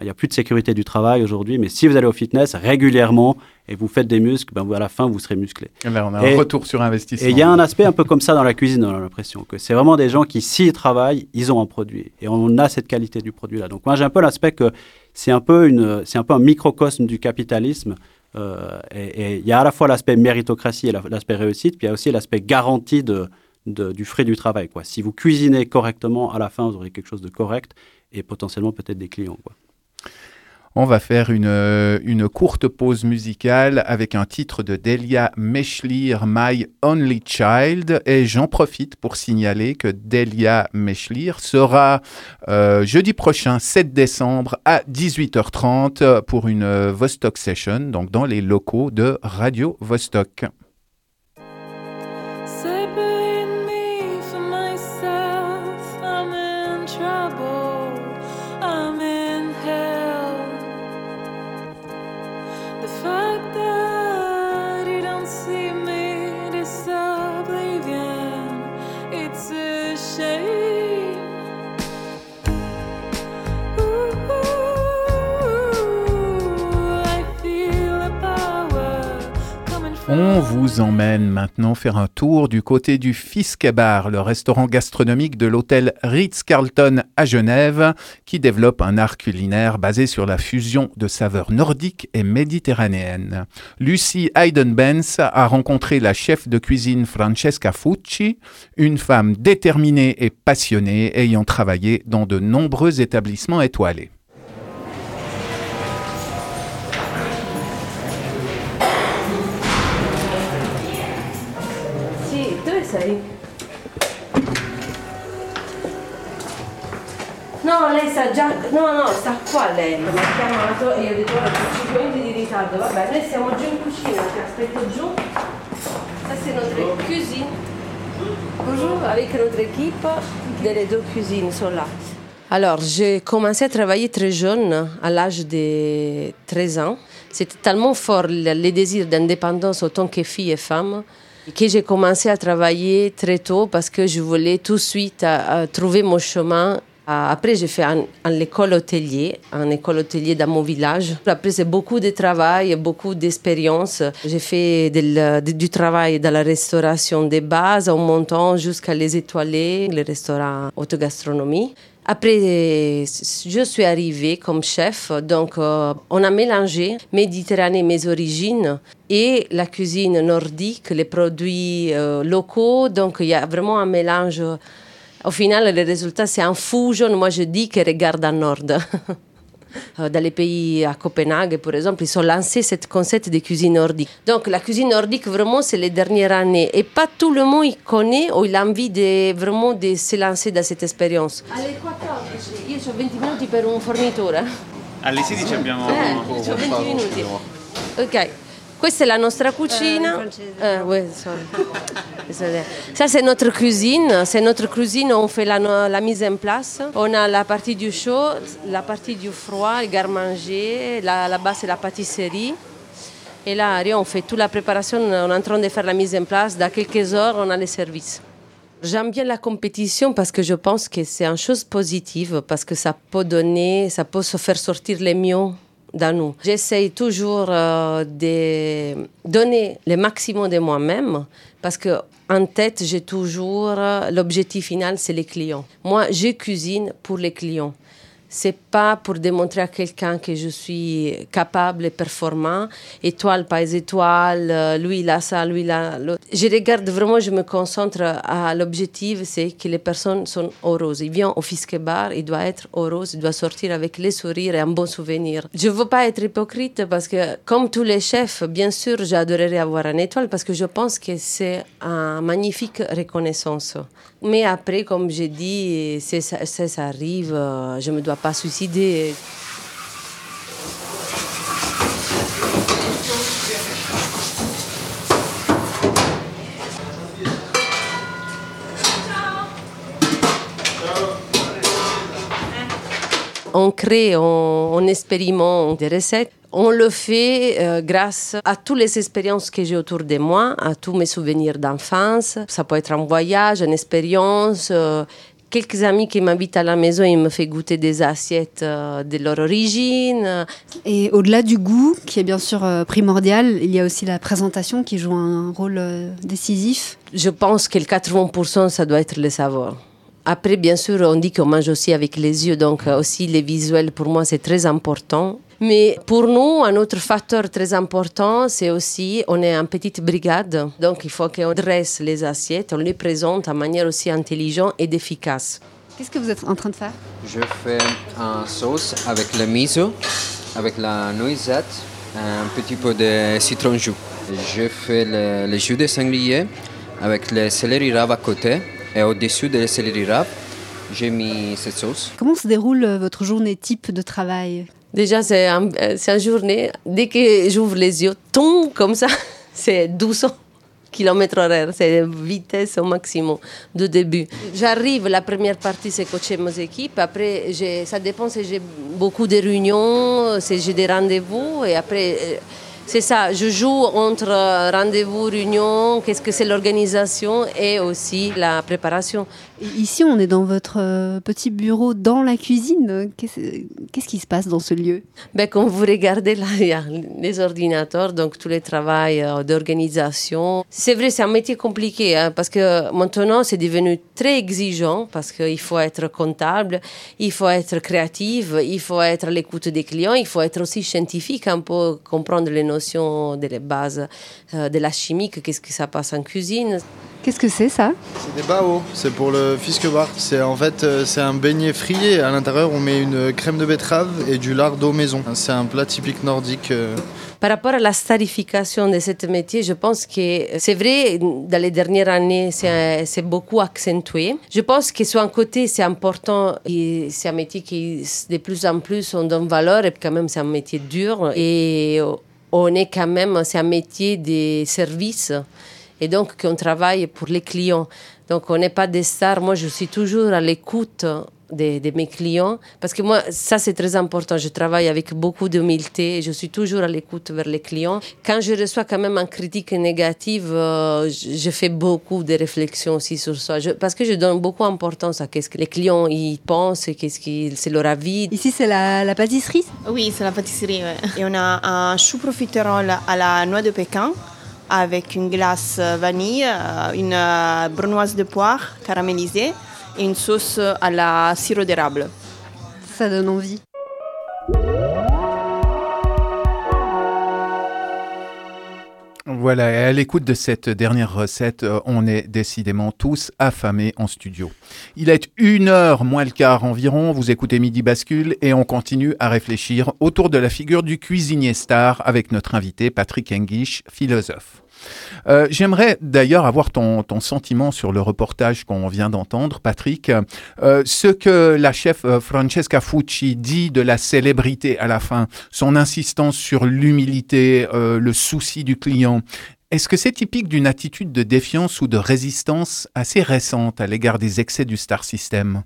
Il n'y a plus de sécurité du travail aujourd'hui, mais si vous allez au fitness régulièrement et vous faites des muscles, ben, à la fin, vous serez musclé. Eh ben, on a Et- un retour sur investissement. Et il y a un aspect un peu comme ça dans la cuisine, on a l'impression que c'est vraiment des gens qui, s'ils travaillent, ils ont un produit. Et on a cette qualité du produit-là. Donc moi, j'ai un peu l'aspect que c'est un, peu une- un peu un microcosme du capitalisme. Euh, et et il y a à la fois l'aspect méritocratie et la- l'aspect réussite, puis il y a aussi l'aspect garantie de, de- du fruit du travail. Quoi. Si vous cuisinez correctement, à la fin, vous aurez quelque chose de correct et potentiellement peut-être des clients. Quoi. On va faire une, euh, une courte pause musicale avec un titre de Delia Mechlir, My Only Child. Et j'en profite pour signaler que Delia Mechlir sera euh, jeudi prochain, 7 décembre, à 18h30 pour une euh, Vostok Session, donc dans les locaux de Radio Vostok. The On vous emmène maintenant faire un tour du côté du Fiskebar, le restaurant gastronomique de l'hôtel Ritz-Carlton à Genève, qui développe un art culinaire basé sur la fusion de saveurs nordiques et méditerranéennes. Lucie Hayden-Benz a rencontré la chef de cuisine Francesca Fucci, une femme déterminée et passionnée ayant travaillé dans de nombreux établissements étoilés. Sei? No, lei sta già. No, no, sta qua lei. Mi ha chiamato e io ho detto guarda, c'ho 5 minuti di ritardo. Vabbè, noi siamo giù in cucina, ti aspetto giù. C'est notre cuisine. Bonjour, avec notre équipe, les deux cuisines sont là. Alors, j'ai commencé à travailler très jeune, à l'âge de 13 ans. C'était tellement fort le, le désir d'indépendance autant que fille et femme que j'ai commencé à travailler très tôt parce que je voulais tout de suite euh, euh, trouver mon chemin. Euh, Après, j'ai fait un, un école hôtelier, un école hôtelier dans mon village. Après, c'est beaucoup de travail, beaucoup d'expérience. J'ai fait du travail dans la restauration des bases en montant jusqu'à les étoilés, les restaurants autogastronomie. Après, je suis arrivée comme chef, donc euh, on a mélangé Méditerranée, mes origines, et la cuisine nordique, les produits euh, locaux. Donc il y a vraiment un mélange. Au final, le résultat, c'est un fusion. Moi, je dis que regarde en nord. *laughs* Euh, Dans les pays à Copenhague, par exemple, ils ont lancé ce concept de cuisine nordique. Donc la cuisine nordique, vraiment, c'est les dernières années. Et pas tout le monde y connaît ou il a envie de, vraiment de se lancer dans cette expérience. Alle 14, io ho 20 minuti per un fornitore. Alle 16 abbiamo... Eh, c'ho 20 minuti. Ok, questa è la nostra cucina. Eh, ouais. Désolé. Ça, c'est notre cuisine. C'est notre cuisine. On fait la, la mise en place. On a la partie du chaud, la partie du froid, le garde-manger. Là, là-bas, c'est la pâtisserie. Et là, on fait toute la préparation. On est en train de faire la mise en place. Dans quelques heures, on a les services. J'aime bien la compétition parce que je pense que c'est une chose positive, parce que ça peut donner, ça peut se faire sortir les mieux dans nous. J'essaye toujours euh, de donner le maximum de moi-même parce que en tête, j'ai toujours euh, l'objectif final, c'est les clients. Moi, je cuisine pour les clients. C'est pas pour démontrer à quelqu'un que je suis capable et performant, étoile pas étoile, euh, lui il a ça, lui il a l'autre. Je regarde vraiment, je me concentre à l'objectif, c'est que les personnes sont heureuses. Il vient au Fiske Bar, il doit être heureux, il doit sortir avec les sourires et un bon souvenir. Je veux pas être hypocrite parce que, comme tous les chefs, bien sûr, j'adorerais avoir une étoile parce que je pense que c'est une magnifique reconnaissance. Mais après, comme j'ai dit, ça, ça arrive, euh, je ne me dois pas suicider. On crée, on, on expérimente des recettes. On le fait euh, grâce à toutes les expériences que j'ai autour de moi, à tous mes souvenirs d'enfance. Ça peut être un voyage, une expérience. euh, quelques amis qui m'invitent à la maison, ils me font goûter des assiettes euh, de leur origine. Et au-delà du goût, qui est bien sûr euh, primordial, il y a aussi la présentation qui joue un rôle euh, décisif. Je pense que le 80%, ça doit être le savoir. Après, bien sûr, on dit qu'on mange aussi avec les yeux, donc aussi les visuels, pour moi, c'est très important. Mais pour nous, un autre facteur très important, c'est aussi, on est en petite brigade, donc il faut qu'on dresse les assiettes, on les présente de manière aussi intelligente et efficace. Qu'est-ce que vous êtes en train de faire? Je fais une sauce avec le miso, avec la noisette, un petit peu de citron jus. Je fais le, le jus de sanglier avec le céleri rave à côté et au-dessus de céleri rave, j'ai mis cette sauce. Comment se déroule votre journée type de travail? Déjà, c'est un, une journée, dès que j'ouvre les yeux, tombe comme ça, *laughs* c'est 1200 km horaire, c'est vitesse au maximum de début. J'arrive, la première partie, c'est coacher mes équipes. Après, ça dépend si j'ai beaucoup de réunions, si j'ai des rendez-vous. Et après, euh, c'est ça, je joue entre euh, rendez-vous, réunions, qu'est-ce que c'est l'organisation et aussi la préparation. Ici, on est dans votre euh, petit bureau dans la cuisine. Qu'est-ce qui se passe dans ce lieu? Ben, comme vous regardez là, il y a les ordinateurs, donc tous les travails euh, d'organisation. C'est vrai, c'est un métier compliqué hein, parce que maintenant c'est devenu très exigeant parce qu'il faut être comptable, il faut être créatif, il faut être à l'écoute des clients, il faut être aussi scientifique, un peu comprendre les notions des bases euh, de la chimique, qu'est-ce que ça passe en cuisine? Qu'est-ce que c'est ça? C'est des bao, c'est pour le Fiskebar. C'est en fait euh, c'est un beignet frié. À l'intérieur, on met une crème de betterave et du lard d'eau maison. C'est un plat typique nordique. euh. Par rapport à la starification de ce métier, je pense que c'est vrai, dans les dernières années, c'est c'est beaucoup accentué. Je pense que sur un côté, c'est important et c'est un métier qui, de plus en plus, on donne valeur et quand même, c'est un métier dur et on est quand même, c'est un métier de service et donc qu'on travaille pour les clients. Donc on n'est pas des stars. Moi, je suis toujours à l'écoute de, de mes clients parce que moi, ça c'est très important. Je travaille avec beaucoup d'humilité et je suis toujours à l'écoute vers les clients. Quand je reçois quand même une critique négative, euh, je, je fais beaucoup de réflexions aussi sur ça Je- parce que je donne beaucoup d'importance à ce que les clients ils pensent et qu'est-ce qu'ils c'est leur avis. Ici, c'est la, la pâtisserie? Oui, c'est la pâtisserie. ouais. Et on a un chou profiterole à la noix de Pékin avec une glace vanille, euh, une euh, brunoise de poire caramélisée et une sauce à la sirop d'érable. Ça donne envie. Voilà, et à l'écoute de cette dernière recette, euh, on est décidément tous affamés en studio. Il est une heure moins le quart environ, vous écoutez Midi Bascule et on continue à réfléchir autour de la figure du cuisinier star avec notre invité Patrick English, philosophe. Euh, J'aimerais d'ailleurs avoir ton, sentiment sur le reportage qu'on vient d'entendre, Patrick. Euh, ce que la chef euh, Francesca Fucci dit de la célébrité à la fin, son insistance sur l'humilité, le souci du client, est-ce que c'est typique d'une attitude de défiance ou de résistance assez récente à l'égard des excès du star system?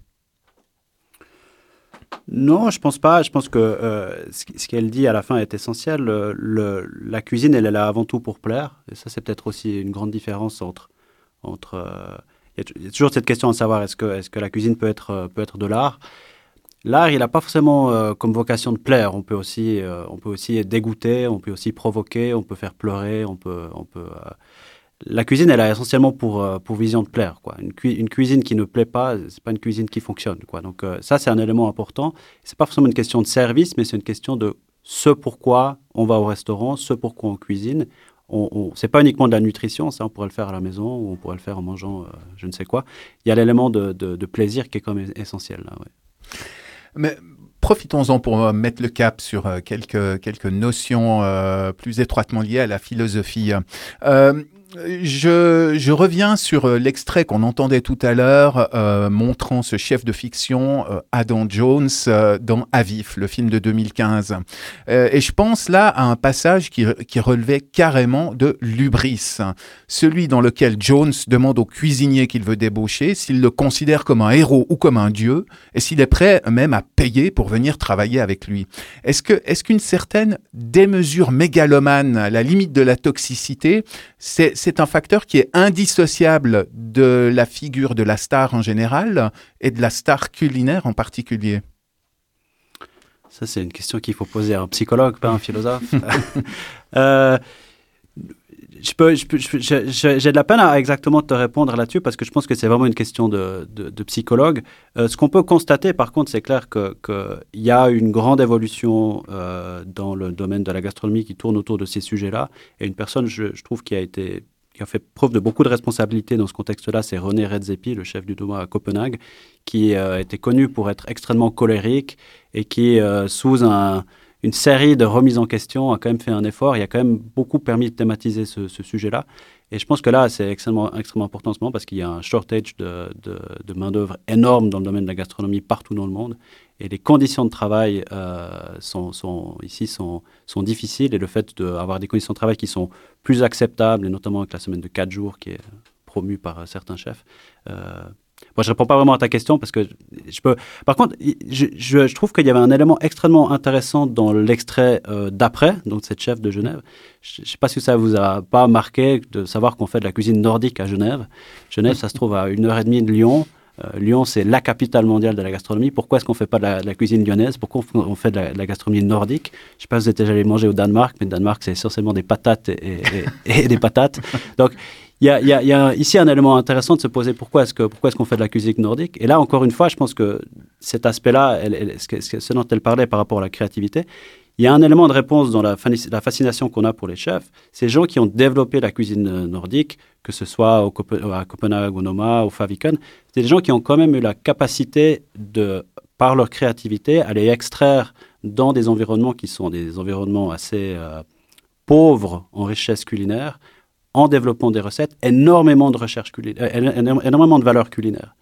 Non, je pense pas. Je pense que euh, ce qu'elle dit à la fin est essentiel. Le- la cuisine, elle est là avant tout pour plaire. Et ça, c'est peut-être aussi une grande différence entre. entre euh, il il y, a toujours cette question à savoir est-ce que, est que la cuisine peut être, euh, peut être de l'art? L'art, il n'a pas forcément euh, comme vocation de plaire. On peut, aussi, euh, on peut aussi dégoûter, on peut aussi provoquer, on peut faire pleurer, on peut. On peut euh, la cuisine, elle a essentiellement pour, euh, pour vision de plaire. Quoi. Une, cui- une cuisine qui ne plaît pas, c'est pas une cuisine qui fonctionne. Quoi. Donc euh, ça, c'est un élément important. C'est pas forcément une question de service, mais c'est une question de ce pourquoi on va au restaurant, ce pourquoi on cuisine. On, on, c'est pas uniquement de la nutrition, ça on pourrait le faire à la maison ou on pourrait le faire en mangeant euh, je ne sais quoi. Il y a l'élément de, plaisir qui est quand même essentiel. Là. Mais profitons-en pour mettre le cap sur quelques, quelques notions plus étroitement liées à la philosophie. Je, je reviens sur euh, l'extrait qu'on entendait tout à l'heure euh, montrant ce chef de fiction, euh, Adam Jones, euh, dans Avif, le film de 2015. Euh, et je pense là à un passage qui, qui relevait carrément de l'ubris, celui dans lequel Jones demande au cuisinier qu'il veut débaucher s'il le considère comme un héros ou comme un dieu, et s'il est prêt même à payer pour venir travailler avec lui. Est-ce que est-ce qu'une certaine démesure mégalomane, la limite de la toxicité, c'est c'est un facteur qui est indissociable de la figure de la star en général et de la star culinaire en particulier Ça, c'est une question qu'il faut poser à un psychologue, pas à un philosophe. *laughs* Euh, je peux, je peux- je peux- j'ai de la peine à exactement te répondre là-dessus parce que je pense que c'est vraiment une question de, de, de psychologue. Euh, ce qu'on peut constater, par contre, c'est clair qu'il que y a une grande évolution euh, dans le domaine de la gastronomie qui tourne autour de ces sujets-là. Et une personne, je, je trouve, qui a été qui a fait preuve de beaucoup de responsabilité dans ce contexte-là, c'est René Redzepi, le chef du Doma à Copenhague, qui euh, était connu pour être extrêmement colérique et qui, euh, sous un, une série de remises en question, a quand même fait un effort. Il a quand même beaucoup permis de thématiser ce, sujet-là. Et je pense que là, c'est extrêmement, important en ce moment parce qu'il y a un shortage de, de main-d'œuvre énorme dans le domaine de la gastronomie partout dans le monde. Et les conditions de travail euh, sont, ici sont, difficiles. Et le fait d'avoir des conditions de travail qui sont plus acceptables, et notamment avec la semaine de 4 jours qui est promue par certains chefs, euh, moi, je réponds pas vraiment à ta question parce que je peux. Par contre, je, trouve qu'il y avait un élément extrêmement intéressant dans l'extrait euh, d'après, donc cette chef de Genève. Je ne sais pas si ça vous a pas marqué de savoir qu'on fait de la cuisine nordique à Genève. Genève, ça se trouve à une heure et demie de Lyon. Euh, Lyon, c'est la capitale mondiale de la gastronomie. Pourquoi est-ce qu'on ne fait pas de la, de la cuisine lyonnaise? Pourquoi on fait de la, de la gastronomie nordique? Je ne sais pas si vous êtes déjà allé manger au Danemark, mais le Danemark, c'est essentiellement des patates et, et- et des patates. *laughs* Donc, il y a, il y a- il y a ici un élément intéressant de se poser pourquoi est-ce qu'on fait de la cuisine nordique? Et là, encore une fois, je pense que cet aspect-là, ce dont elle parlait par rapport à la créativité, il y a un élément de réponse dans la, fascination qu'on a pour les chefs. Ces gens qui ont développé la cuisine euh, nordique, que ce soit à Copenhague, au Noma, au Faviken, c'est des gens qui ont quand même eu la capacité de, par leur créativité, aller extraire dans des environnements qui sont des environnements assez euh, pauvres en richesse culinaire, en développant des recettes, énormément de recherche culinaire, éno- énormément de valeur culinaire.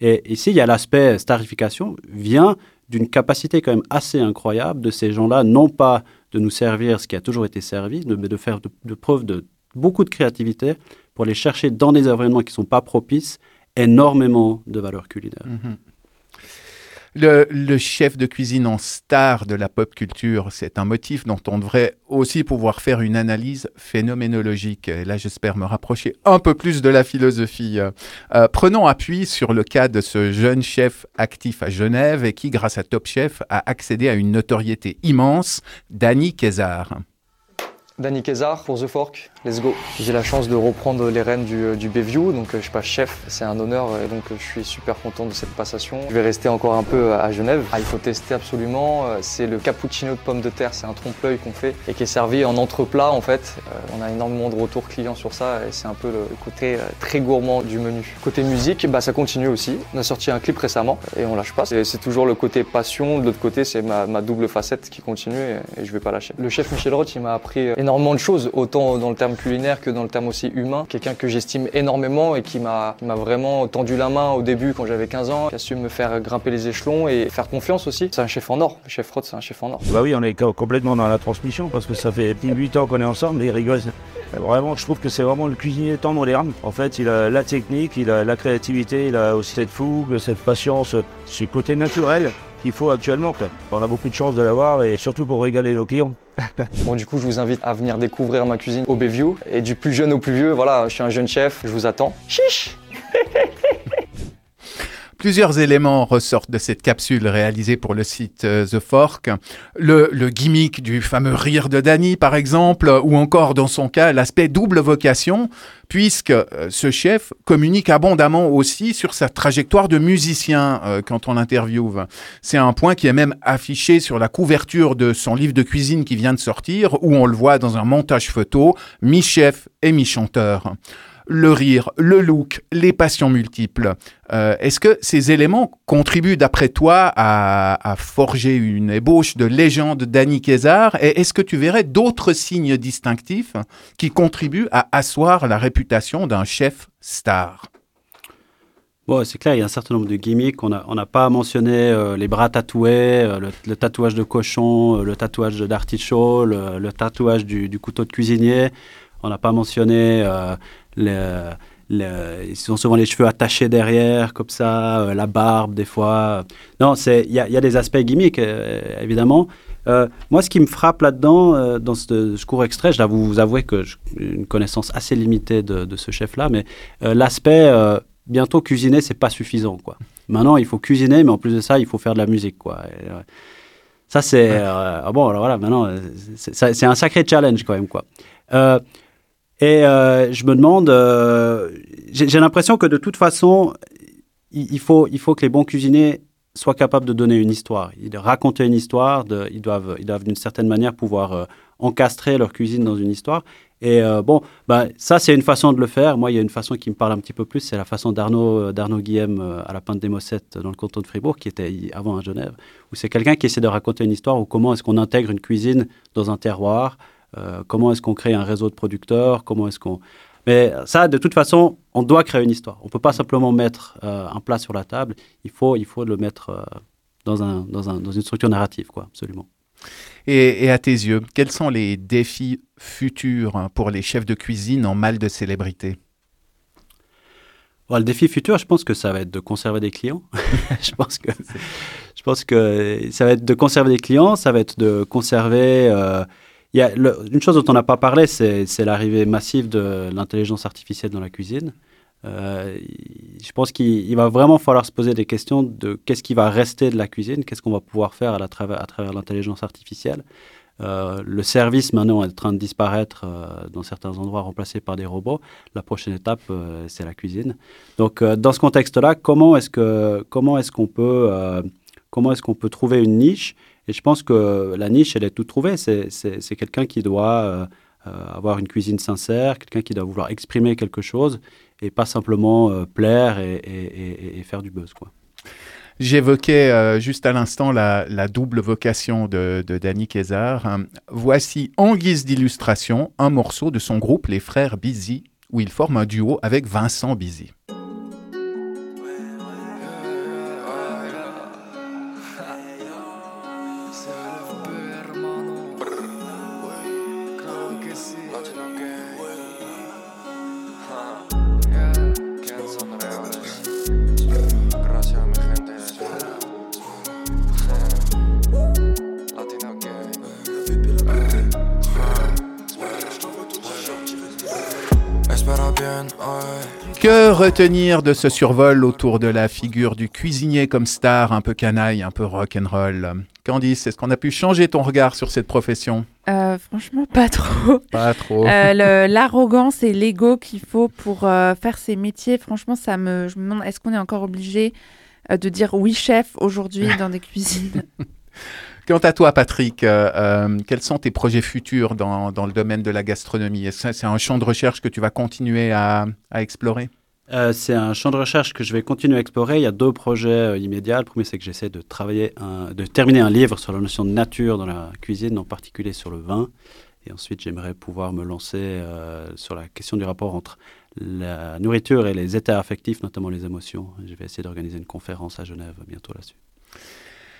Et ici, il y a l'aspect starification, vient d'une capacité quand même assez incroyable de ces gens-là, non pas de nous servir ce qui a toujours été servi, mais de faire de, de preuve de beaucoup de créativité pour aller chercher dans des environnements qui ne sont pas propices énormément de valeur culinaire. Mhm. Le, chef de cuisine en star de la pop culture, c'est un motif dont on devrait aussi pouvoir faire une analyse phénoménologique. Et là, j'espère me rapprocher un peu plus de la philosophie. Euh, prenons appui sur le cas de ce jeune chef actif à Genève et qui, grâce à Top Chef, a accédé à une notoriété immense, Danny Kézar. Danny Kézar pour The Fork, let's go. J'ai la chance de reprendre les rênes du, du Bayview, donc euh, je passe chef, c'est un honneur et donc euh, je suis super content de cette passation. Je vais rester encore un peu à Genève. Ah, il faut tester absolument, euh, c'est le cappuccino de pommes de terre, c'est un trompe-l'œil qu'on fait et qui est servi en entreplat en fait. Euh, on a énormément de retours clients sur ça et c'est un peu le côté euh, très gourmand du menu. Côté musique, bah, ça continue aussi. On a sorti un clip récemment et on lâche pas. C'est toujours le côté passion, de l'autre côté c'est ma, ma double facette qui continue et, et je vais pas lâcher. Le chef Michel Roth, il m'a appris énormément de choses, autant dans le terme culinaire que dans le terme aussi humain. Quelqu'un que j'estime énormément et qui m'a vraiment tendu la main au début quand j'avais 15 ans, qui a su me faire grimper les échelons et faire confiance aussi. C'est un chef en or. Le chef Roth, c'est un chef en or. Bah oui, on est co- complètement dans la transmission parce que ça fait 8 ans qu'on est ensemble et rigole. Vraiment, je trouve que c'est vraiment le cuisinier temps moderne. En fait, il a la technique, il a la créativité, il a aussi cette fougue, cette patience, ce côté naturel qu'il faut actuellement. On a beaucoup de chance de l'avoir et surtout pour régaler nos clients. *laughs* Bon, du coup, je vous invite à venir découvrir ma cuisine au Bayview. Et du plus jeune au plus vieux, voilà, je suis un jeune chef, je vous attends. Chiche Plusieurs éléments ressortent de cette capsule réalisée pour le site euh, The Fork. Le, gimmick du fameux rire de Danny, par exemple, ou encore, dans son cas, l'aspect double vocation, puisque euh, ce chef communique abondamment aussi sur sa trajectoire de musicien euh, quand on l'interviewe. C'est un point qui est même affiché sur la couverture de son livre de cuisine qui vient de sortir, où on le voit dans un montage photo, mi-chef et mi-chanteur le rire, le look, les passions multiples. Euh, Est-ce que ces éléments contribuent, d'après toi, à, forger une ébauche de légende d'Annie Kézar Et est-ce que tu verrais d'autres signes distinctifs qui contribuent à asseoir la réputation d'un chef star? Bon, c'est clair, il y a un certain nombre de gimmicks. On n'a pas mentionné euh, les bras tatoués, euh, le, tatouage de cochon, le tatouage d'artichaut, le, tatouage du, couteau de cuisinier. On n'a pas mentionné le, le- ils ont souvent les cheveux attachés derrière, comme ça, euh, la barbe des fois. Non, il y, a- il y a des aspects gimmicks, euh, évidemment. Euh, moi, ce qui me frappe là-dedans, dans ce, ce court extrait, je dois vous, avouer que j'ai une connaissance assez limitée de, de ce chef-là, mais l'aspect bientôt cuisiner, c'est pas suffisant, quoi. Maintenant, il faut cuisiner, mais en plus de ça, il faut faire de la musique, quoi. Et, ça, c'est ah bon. Alors voilà, maintenant, c'est un sacré challenge quand même, quoi. Et euh, je me demande, euh, j'ai l'impression que de toute façon, il, faut, il faut que les bons cuisiniers soient capables de donner une histoire, de raconter une histoire, ils doivent, ils doivent d'une certaine manière pouvoir euh, encastrer leur cuisine dans une histoire. Et euh, bon, bah, ça c'est une façon de le faire. Moi, il y a une façon qui me parle un petit peu plus, c'est la façon d'Arnaud Guillem à la Pinte des Mossettes dans le canton de Fribourg, qui était avant à Genève, où c'est quelqu'un qui essaie de raconter une histoire, ou comment est-ce qu'on intègre une cuisine dans un terroir, euh, comment est-ce qu'on crée un réseau de producteurs, comment est-ce qu'on... Mais ça, de toute façon, on doit créer une histoire. On ne peut pas simplement mettre euh, un plat sur la table, il faut, il faut le mettre euh, dans, un, dans, un, dans une structure narrative, quoi, absolument. et, et à tes yeux, quels sont les défis futurs pour les chefs de cuisine en mal de célébrité? Bon, le défi futur, je pense que ça va être de conserver des clients. *laughs* je, pense que, je pense que ça va être de conserver des clients, ça va être de conserver... euh, y a une chose dont on n'a pas parlé, c'est l'arrivée massive de l'intelligence artificielle dans la cuisine. Euh, je pense qu'il il va vraiment falloir se poser des questions de qu'est-ce qui va rester de la cuisine, qu'est-ce qu'on va pouvoir faire à, travers, l'intelligence artificielle. Euh, le service maintenant est en train de disparaître euh, dans certains endroits, remplacé par des robots. La prochaine étape, c'est la cuisine. Donc, dans ce contexte-là, comment est-ce qu'on peut trouver une niche Et je pense que la niche, elle est toute trouvée. C'est quelqu'un qui doit euh, euh, avoir une cuisine sincère, quelqu'un qui doit vouloir exprimer quelque chose et pas simplement euh, plaire et, faire du buzz, quoi. J'évoquais juste à l'instant la, double vocation de, de Danny Kézar. Hein. Voici en guise d'illustration un morceau de son groupe Les Frères Busy, où il forme un duo avec Vincent Busy. Retenir de ce survol autour de la figure du cuisinier comme star, un peu canaille, un peu rock'n'roll Candice, est-ce qu'on a pu changer ton regard sur cette profession? Euh, franchement, pas trop. Pas trop. Euh, le- L'arrogance et l'ego qu'il faut pour euh, faire ces métiers, franchement, ça me, je me demande, est-ce qu'on est encore obligé de dire oui chef aujourd'hui dans des cuisines? *laughs* Quant à toi, Patrick, quels sont tes projets futurs dans, dans le domaine de la gastronomie? Est-ce que c'est un champ de recherche que tu vas continuer à, à explorer? Euh, c'est un champ de recherche que je vais continuer à explorer. Il y a deux projets euh, immédiats. Le premier, c'est que j'essaie de travailler, de terminer un livre sur la notion de nature dans la cuisine, en particulier sur le vin. Et ensuite, j'aimerais pouvoir me lancer euh, sur la question du rapport entre la nourriture et les états affectifs, notamment les émotions. Je vais essayer d'organiser une conférence à Genève bientôt là-dessus.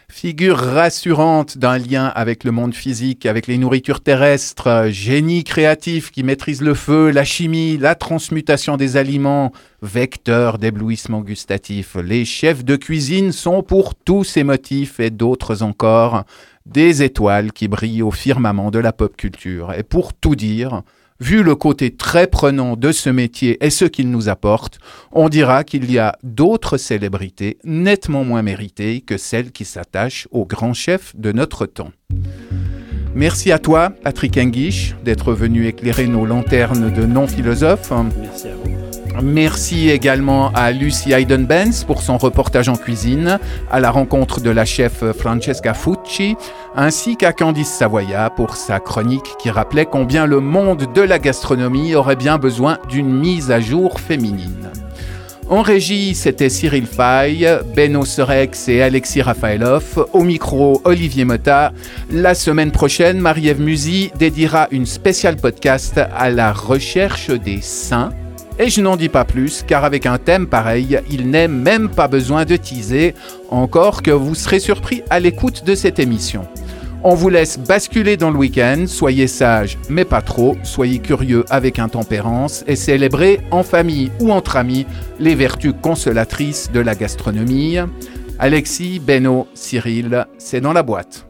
Figure rassurante d'un lien avec le monde physique, avec les nourritures terrestres, euh, génie créatif qui maîtrise le feu, la chimie, la transmutation des aliments, vecteur d'éblouissement gustatif. Les chefs de cuisine sont pour tous ces motifs et d'autres encore des étoiles qui brillent au firmament de la pop culture. Et pour tout dire, Vu le côté très prenant de ce métier et ce qu'il nous apporte, on dira qu'il y a d'autres célébrités nettement moins méritées que celles qui s'attachent au grand chef de notre temps. Merci à toi, Patrick Enguiche, d'être venu éclairer nos lanternes de non-philosophes. Merci à vous. Merci également à Lucy Hayden-Benz pour son reportage en cuisine, à la rencontre de la chef Francesca Fucci, ainsi qu'à Candice Savoya pour sa chronique qui rappelait combien le monde de la gastronomie aurait bien besoin d'une mise à jour féminine. En régie, c'était Cyril Fay, Benno Serex et Alexis Rafaelov. Au micro, Olivier Motta. La semaine prochaine, Marie-Ève Musy dédiera une spéciale podcast à la recherche des saints. Et je n'en dis pas plus, car avec un thème pareil, il n'est même pas besoin de teaser, encore que vous serez surpris à l'écoute de cette émission. On vous laisse basculer dans le week-end, soyez sages mais pas trop, soyez curieux avec intempérance et célébrez en famille ou entre amis les vertus consolatrices de la gastronomie. Alexis, Beno, Cyril, c'est dans la boîte.